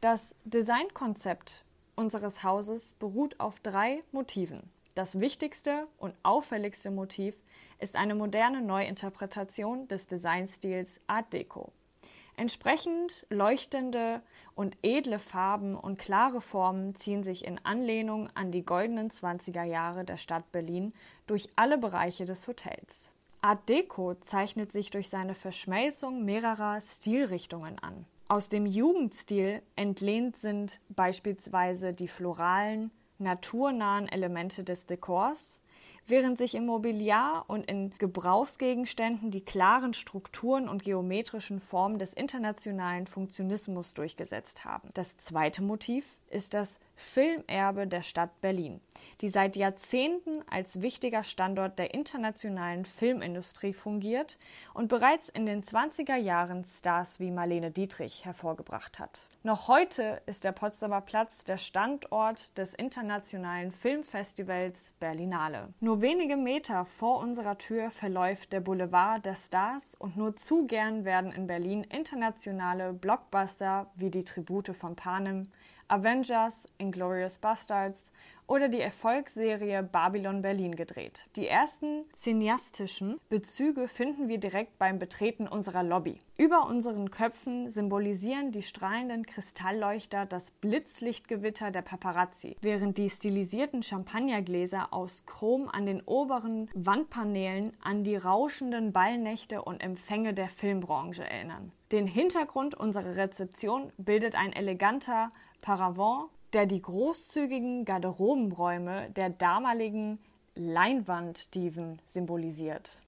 Das Designkonzept unseres Hauses beruht auf drei Motiven. Das wichtigste und auffälligste Motiv ist eine moderne Neuinterpretation des Designstils Art Deco. Entsprechend leuchtende und edle Farben und klare Formen ziehen sich in Anlehnung an die goldenen 20er Jahre der Stadt Berlin durch alle Bereiche des Hotels. Art Deco zeichnet sich durch seine Verschmelzung mehrerer Stilrichtungen an. Aus dem Jugendstil entlehnt sind beispielsweise die floralen, naturnahen Elemente des Dekors, während sich im Mobiliar und in Gebrauchsgegenständen die klaren Strukturen und geometrischen Formen des internationalen Funktionismus durchgesetzt haben. Das zweite Motiv ist das Filmerbe der Stadt Berlin, die seit Jahrzehnten als wichtiger Standort der internationalen Filmindustrie fungiert und bereits in den 20er Jahren Stars wie Marlene Dietrich hervorgebracht hat. Noch heute ist der Potsdamer Platz der Standort des internationalen Filmfestivals Berlinale. Nur wenige Meter vor unserer Tür verläuft der Boulevard der Stars und nur zu gern werden in Berlin internationale Blockbuster wie die Tribute von Panem, Avengers, Inglorious Bastards oder die Erfolgsserie Babylon Berlin gedreht. Die ersten cineastischen Bezüge finden wir direkt beim Betreten unserer Lobby. Über unseren Köpfen symbolisieren die strahlenden Kristallleuchter das Blitzlichtgewitter der Paparazzi, während die stilisierten Champagnergläser aus Chrom an den oberen Wandpaneelen an die rauschenden Ballnächte und Empfänge der Filmbranche erinnern. Den Hintergrund unserer Rezeption bildet ein eleganter Paravent, der die großzügigen Garderobenräume der damaligen Leinwanddiven symbolisiert.